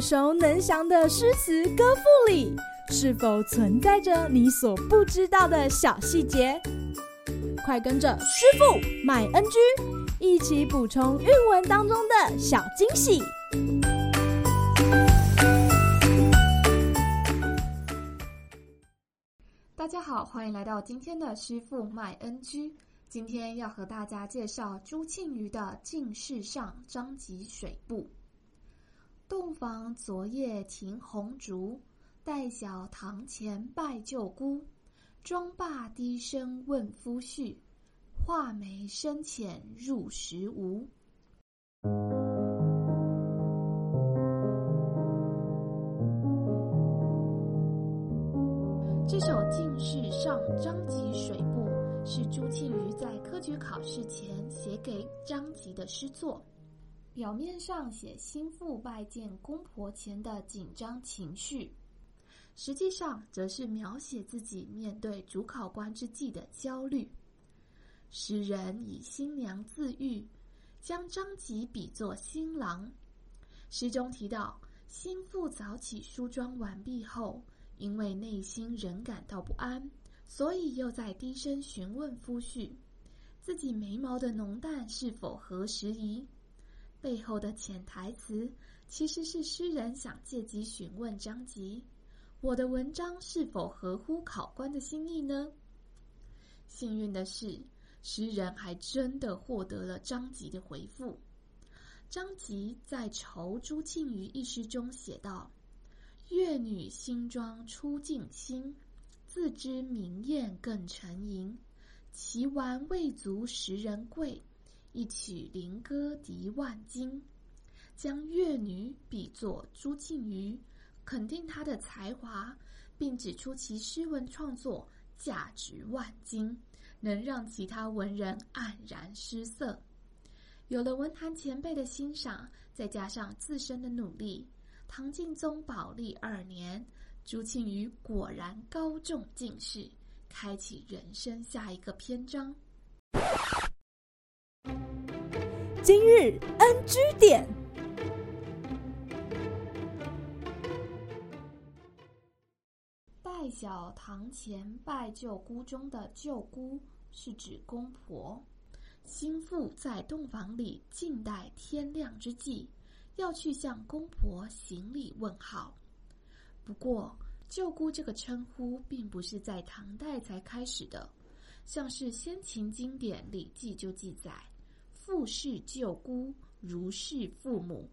耳熟能详的诗词歌赋里，是否存在着你所不知道的小细节？快跟着师傅麦恩居一起补充韵文当中的小惊喜！大家好，欢迎来到今天的师傅麦恩居。今天要和大家介绍朱庆余的《进士上·张籍水部》。洞房昨夜停红烛，待小堂前拜舅姑。妆罢低声问夫婿，画眉深浅入时无。这首《进士上·张籍水部》是朱庆余在科举考试前写给张籍的诗作。表面上写心腹拜见公婆前的紧张情绪，实际上则是描写自己面对主考官之际的焦虑。诗人以新娘自喻，将张籍比作新郎。诗中提到，心腹早起梳妆完毕后，因为内心仍感到不安，所以又在低声询问夫婿，自己眉毛的浓淡是否合时宜。背后的潜台词其实是诗人想借机询问张籍：“我的文章是否合乎考官的心意呢？”幸运的是，诗人还真的获得了张籍的回复。张籍在《酬朱庆余》一诗中写道：“月女新妆初进新，自知明艳更沉吟。其玩未足十人贵。”一曲灵歌敌万金，将乐女比作朱庆余，肯定她的才华，并指出其诗文创作价值万金，能让其他文人黯然失色。有了文坛前辈的欣赏，再加上自身的努力，唐敬宗宝历二年，朱庆余果然高中进士，开启人生下一个篇章。今日 NG 点，拜小堂前拜舅姑中的舅姑是指公婆，心腹在洞房里静待天亮之际，要去向公婆行礼问好。不过，舅姑这个称呼并不是在唐代才开始的，像是先秦经典《礼记》就记载。父是舅姑，如是父母。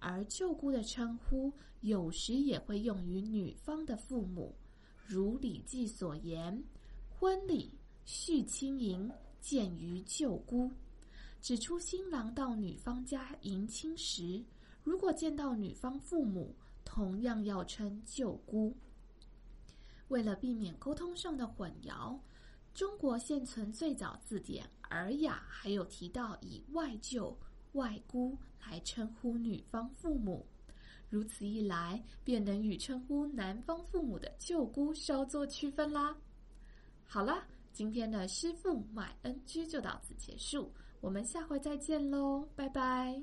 而舅姑的称呼有时也会用于女方的父母，如《礼记》所言：“婚礼续亲迎，见于舅姑。”指出新郎到女方家迎亲时，如果见到女方父母，同样要称舅姑。为了避免沟通上的混淆。中国现存最早字典《尔雅》还有提到以外舅、外姑来称呼女方父母，如此一来，便能与称呼男方父母的舅姑稍作区分啦。好啦，今天的师傅麦恩居就到此结束，我们下回再见喽，拜拜。